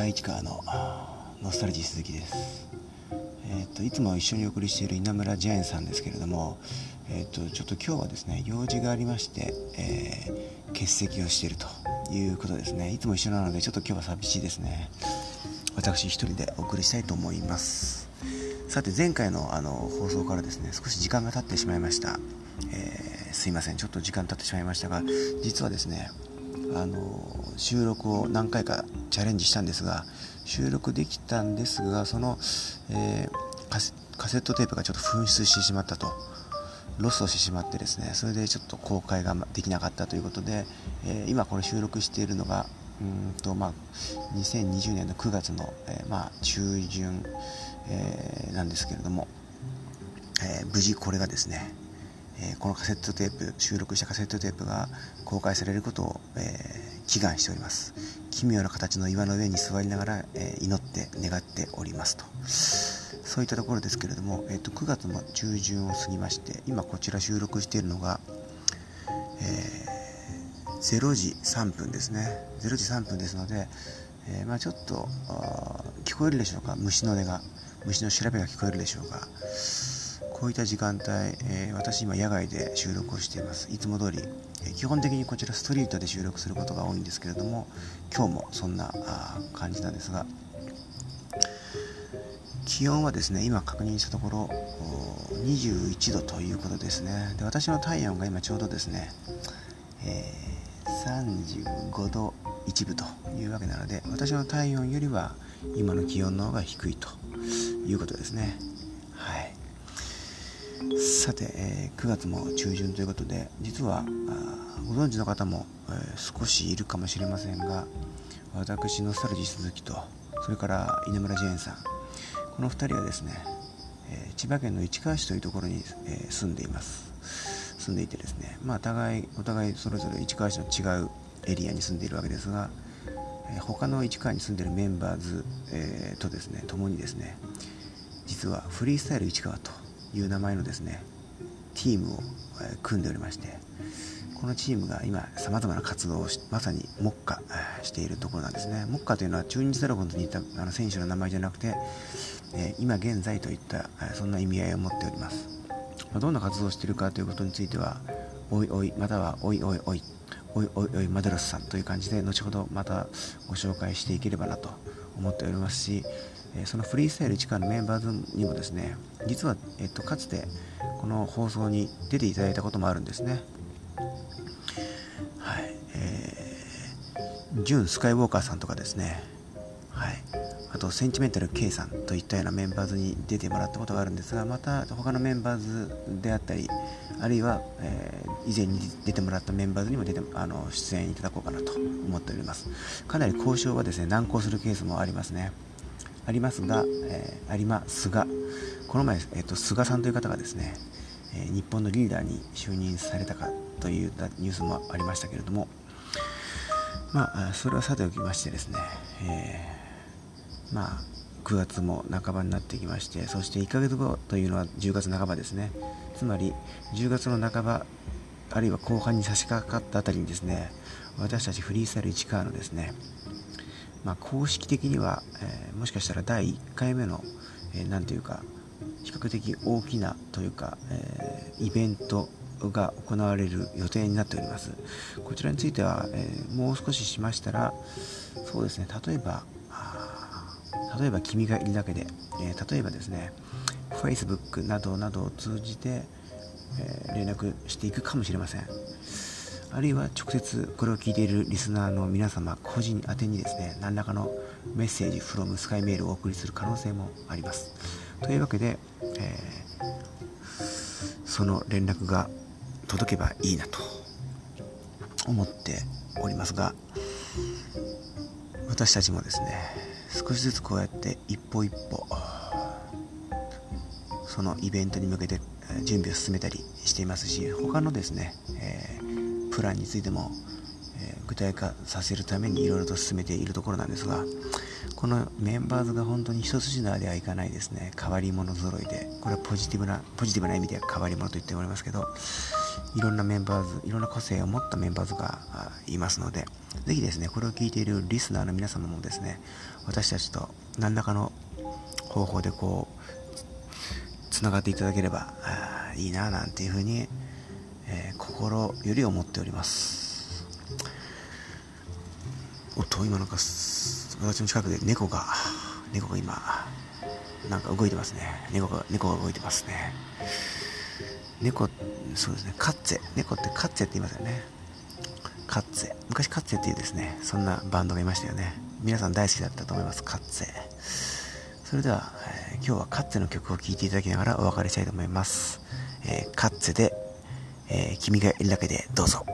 回市川のノスタルジー鈴木です、えーと、いつも一緒にお送りしている稲村ジャインさんですけれども、えーと、ちょっと今日はですね用事がありまして、えー、欠席をしているということですね。いつも一緒なのでちょっと今日は寂しいですね。私一人でお送りしたいと思います。さて前回のあの放送からですね少し時間が経ってしまいました、えー、すいません。ちょっと時間経ってしまいましたが実はですねあの収録を何回かチャレンジしたんですが収録できたんですがその、えー、カセットテープがちょっと紛失してしまったと。ロストしてしまってですねそれでちょっと公開ができなかったということで、えー、今これ収録しているのがうんと、まあ、2020年の9月の、えー、まあ、中旬、えー、なんですけれども、え無事これがですねえこのカセットテープ収録したカセットテープが公開されることを、え、祈願しております。奇妙な形の岩の上に座りながら、え、祈って願っておりますと。そういったところですけれども、えーと、9月の中旬を過ぎまして今こちら収録しているのが、えー、0時3分ですね。0時3分ですので、えまあ、ちょっと聞こえるでしょうか？虫の音が虫の調べが聞こえるでしょうか？こういった時間帯、えー、私今野外で収録をしています。いつも通り、えー、基本的にこちらストリートで収録することが多いんですけれども今日もそんな感じなんですが気温はですね今確認したところ21度ということですね。で私の体温が今ちょうどですね、えー、35度1分というわけなので私の体温よりは今の気温の方が低いということですね。さて、えー、9月も中旬ということで実はご存知の方も、えー、少しいるかもしれませんが私のスタルジー鈴木とそれから稲村ジェーンさんこの2人はですね、えー、千葉県の市川市というところに、え住んでいます。住んでいてですねまあ互いお互いそれぞれ市川市の違うエリアに住んでいるわけですが、え他の市川に住んでいるメンバーズ、えとですね共にですね実はフリースタイル市川という名前のですねチームを組んでおりましてこのチームが今さまざまな活動をまさに目下しているところなんですね。目下というのは中日ドラゴンズにいたあの選手の名前じゃなくて、え今現在といったそんな意味合いを持っております、まどんな活動をしているかということについてはおいおいまたはおいおいおいおいおいおいマデロスさんという感じで後ほどまたご紹介していければなと思っておりますしそのフリースタイル1からのメンバーズにもですね実は、えっと、かつてこの放送に出ていただいたこともあるんですね。はい。えー、ジュン・スカイウォーカーさんとかですね。はい。あとセンチメンタル K さんといったようなメンバーズに出てもらったことがあるんですがまた他のメンバーズであったりあるいは、えー、以前に出てもらったメンバーズにも出てあの出演いただこうかなと思っております。かなり交渉はですね難航するケースもありますね。ありますが、えー、ありますが、この前、えーと、菅さんという方がですね、えー、日本のリーダーに就任されたかというニュースもありましたけれども、まあ、それはさておきましてですね、えー、まあ、9月も半ばになってきまして、そして1ヶ月後というのは10月半ばですね、つまり10月の半ば、あるいは後半に差し掛かったあたりにですね、私たちフリースタイル市川のですね、まあ、公式的には、えー、もしかしたら第1回目の、えー、ていうか比較的大きなというか、えー、イベントが行われる予定になっております。こちらについては、えー、もう少ししましたらそうですね例えば例えば君がいるだけで、えー、例えばですね Facebook などなどを通じて、え、連絡していくかもしれません。あるいは直接これを聞いているリスナーの皆様個人宛てにですね何らかのメッセージ from スカイメールをお送りする可能性もあります。というわけで、えー、その連絡が届けばいいなと思っておりますが私たちもですね少しずつこうやって一歩一歩そのイベントに向けて準備を進めたりしていますし他のですね、えープランについても、えー、具体化させるためにいろいろと進めているところなんですがこのメンバーズが本当に一筋縄ではいかないですね。変わり者揃いで。これはポジティブなポジティブな意味では変わり者と言っておりますけどいろんなメンバーズいろんな個性を持ったメンバーズがいますのでぜひですねこれを聞いているリスナーの皆様もですね私たちと何らかの方法でこうつながっていただければいいななんていうふうに、えー、心より思っております。おっと今なんか私の近くで猫が猫が今なんか動いてますね。猫が猫が動いてますね。猫そうですね。カッツェ。猫ってカッツェって言いますよね。カッツェ。昔カッツェっていうですねそんなバンドがいましたよね。皆さん大好きだったと思います。カッツェ。それでは、えー、今日はカッツェの曲を聴いていただきながらお別れしたいと思います、えー、カッツェで、えー、君がいるだけでどうぞ。